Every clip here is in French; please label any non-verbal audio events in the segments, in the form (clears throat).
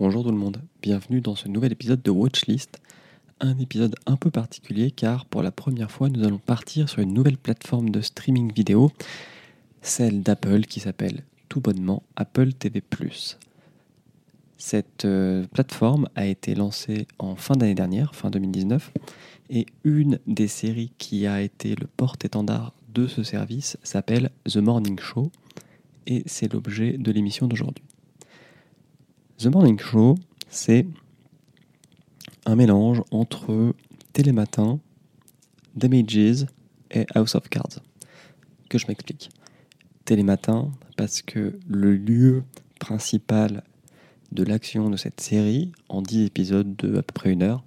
Bonjour tout le monde, bienvenue dans ce nouvel épisode de Watchlist. Un épisode un peu particulier car pour la première fois nous allons partir sur une nouvelle plateforme de streaming vidéo, celle d'Apple qui s'appelle tout bonnement Apple TV ⁇ Cette euh, plateforme a été lancée en fin d'année dernière, fin 2019, et une des séries qui a été le porte-étendard de ce service s'appelle The Morning Show, et c'est l'objet de l'émission d'aujourd'hui. The Morning Show, c'est un mélange entre Télématin, Damages et House of Cards. Que je m'explique. Télématin, parce que le lieu principal de l'action de cette série, en 10 épisodes de à peu près une heure,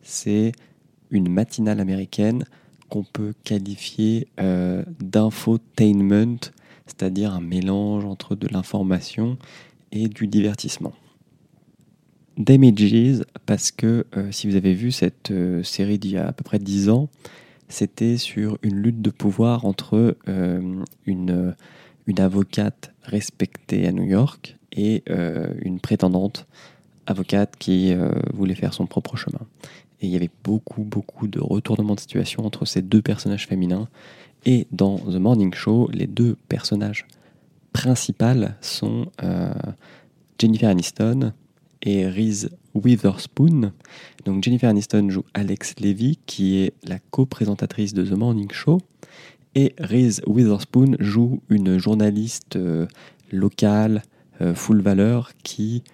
c'est une matinale américaine qu'on peut qualifier euh, d'infotainment, c'est-à-dire un mélange entre de l'information et du divertissement. Damages, parce que euh, si vous avez vu cette euh, série d'il y a à peu près 10 ans, c'était sur une lutte de pouvoir entre euh, une, une avocate respectée à New York et une prétendante avocate qui voulait faire son propre chemin. Et il y avait beaucoup, beaucoup de retournements de situation entre ces deux personnages féminins. Et dans The Morning Show, les deux personnages principales sont Jennifer Aniston et Reese Witherspoon. Donc Jennifer Aniston joue Alex Levy, qui est la co-présentatrice de The Morning Show, et Reese Witherspoon joue une journaliste euh, locale, euh, full valeur, qui,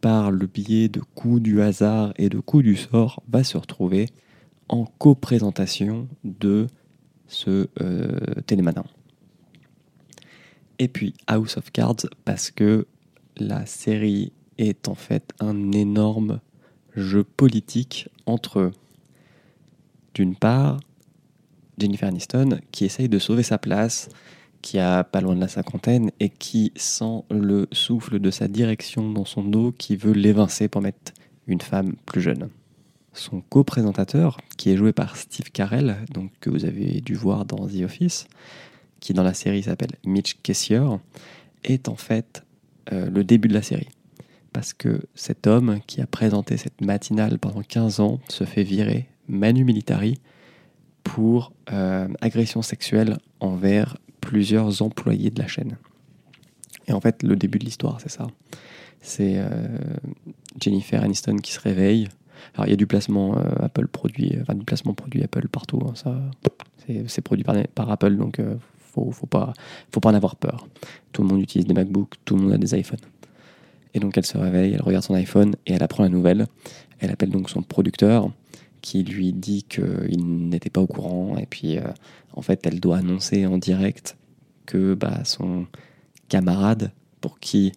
par le biais de coups du hasard et de coups du sort, va se retrouver en co-présentation de ce euh, Et puis House of Cards, parce que la série est en fait un énorme jeu politique entre, d'une part, Jennifer Aniston qui essaye de sauver sa place, qui a pas loin de la cinquantaine et qui sent le souffle de sa direction dans son dos, qui veut l'évincer pour mettre une femme plus jeune. Son co-présentateur, qui est joué par Steve Carell, donc que vous avez dû voir dans The Office, qui dans la série s'appelle Mitch Kessier, est en fait euh, le début de la série. Parce que cet homme qui a présenté cette matinale pendant 15 ans se fait virer manu militari pour euh, agression sexuelle envers plusieurs employés de la chaîne. Et en fait, le début de l'histoire, c'est ça. C'est euh, Jennifer Aniston qui se réveille. Alors, il y a du placement Apple produit, enfin du placement produit Apple partout. Hein, ça, c'est produit par, par, Apple, donc faut, faut pas, faut pas en avoir peur. Tout le monde utilise des MacBooks, tout le monde a des iPhones. Et donc elle se réveille, elle regarde son iPhone et elle apprend la nouvelle. Elle appelle donc son producteur qui lui dit qu'il n'était pas au courant. Et puis euh, en fait, elle doit annoncer en direct que bah, son camarade, pour qui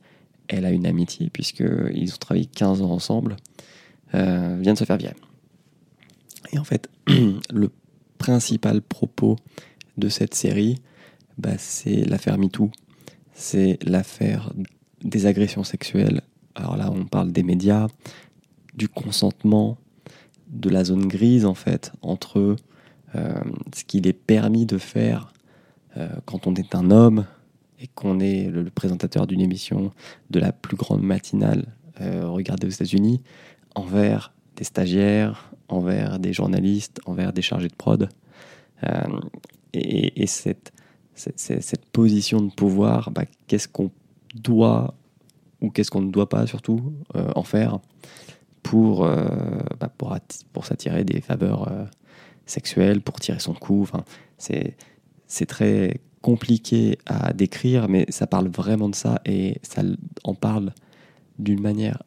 elle a une amitié, puisqu'ils ont travaillé 15 ans ensemble, euh, vient de se faire virer. Et en fait, (clears throat) le principal propos de cette série, bah, c'est l'affaire MeToo. C'est l'affaire des agressions sexuelles. Alors là, on parle des médias, du consentement, de la zone grise en fait, entre euh, ce qu'il est permis de faire euh, quand on est un homme et qu'on est le, présentateur d'une émission de la plus grande matinale euh, regardée aux États-Unis, envers des stagiaires, envers des journalistes, envers des chargés de prod. et, et cette, cette, position de pouvoir, bah, qu'est-ce qu'on doit ou qu'est-ce qu'on ne doit pas surtout euh, en faire pour, euh, bah, pour, s'attirer des faveurs euh, sexuelles, pour tirer son coup. C'est très compliqué à décrire, mais ça parle vraiment de ça et ça en parle d'une manière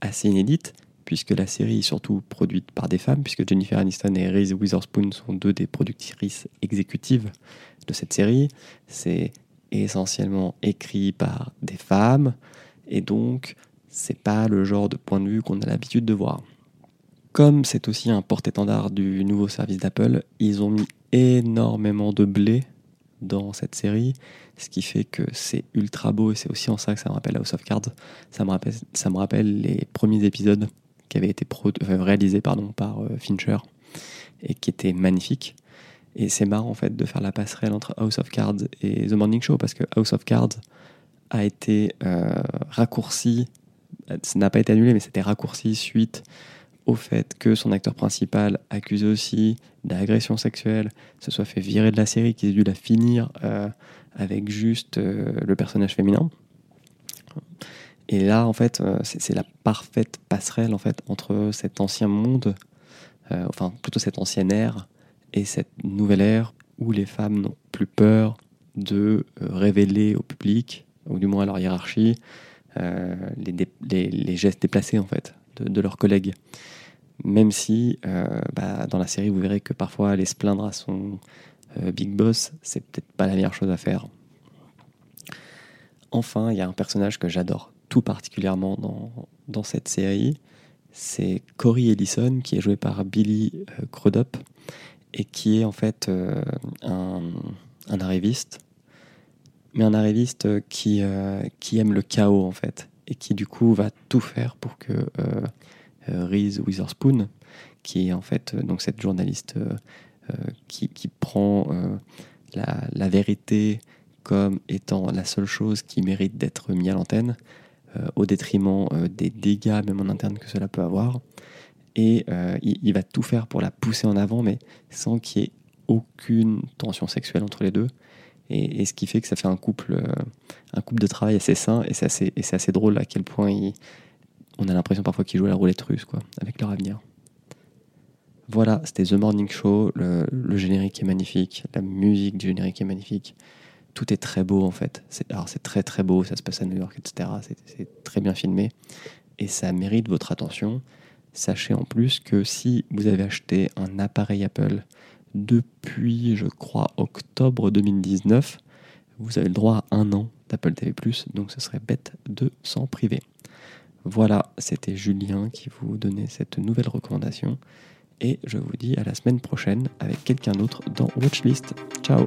assez inédite, puisque la série est surtout produite par des femmes, puisque Jennifer Aniston et Reese Witherspoon sont deux des productrices exécutives de cette série. C'est essentiellement écrit par des femmes, et donc c'est pas le genre de point de vue qu'on a l'habitude de voir. Comme c'est aussi un porte-étendard du nouveau service d'Apple, ils ont mis énormément de blé dans cette série, ce qui fait que c'est ultra beau et c'est aussi en ça que ça me rappelle House of Cards. Ça me rappelle, ça me rappelle les premiers épisodes qui avaient été réalisés pardon, par euh, Fincher et qui étaient magnifiques. Et c'est marrant en fait de faire la passerelle entre House of Cards et The Morning Show parce que House of Cards a été euh, raccourci ça n'a pas été annulé, mais c'était raccourci suite au fait que son acteur principal, accusé aussi d'agression sexuelle, se soit fait virer de la série, qu'il ait dû la finir euh, avec juste le personnage féminin. Et là, en fait, euh, c'est la parfaite passerelle en fait entre cet ancien monde, enfin plutôt cette ancienne ère, et cette nouvelle ère où les femmes n'ont plus peur de révéler au public, ou du moins à leur hiérarchie, les, gestes déplacés en fait de, leurs collègues même si euh, bah, dans la série vous verrez que parfois aller se plaindre à son euh, big boss, c'est peut-être pas la meilleure chose à faire. Enfin, il y a un personnage que j'adore tout particulièrement dans, cette série, c'est Corey Ellison qui est joué par Billy euh, Crudup et qui est en fait un, un, arriviste, mais un arriviste qui, qui aime le chaos en fait et qui du coup va tout faire pour que euh, Reese Witherspoon, qui est en fait euh, donc cette journaliste euh, qui, qui, prend la, la, vérité comme étant la seule chose qui mérite d'être mise à l'antenne, au détriment des dégâts même en interne que cela peut avoir. Et il, va tout faire pour la pousser en avant, mais sans qu'il y ait aucune tension sexuelle entre les deux. Et, ce qui fait que ça fait un couple, un couple de travail assez sain, et c'est assez, assez, drôle à quel point on a l'impression parfois qu'ils jouent à la roulette russe, quoi, avec leur avenir. Voilà, c'était The Morning Show. Le, générique est magnifique, la musique du générique est magnifique. Tout est très beau en fait. alors c'est très très beau, ça se passe à New York, etc. C'est très bien filmé et ça mérite votre attention. Sachez en plus que si vous avez acheté un appareil Apple depuis, je crois, octobre 2019, vous avez le droit à un an d'Apple TV+, donc ce serait bête de s'en priver. Voilà, c'était Julien qui vous donnait cette nouvelle recommandation. Et je vous dis à la semaine prochaine avec quelqu'un d'autre dans Watchlist. Ciao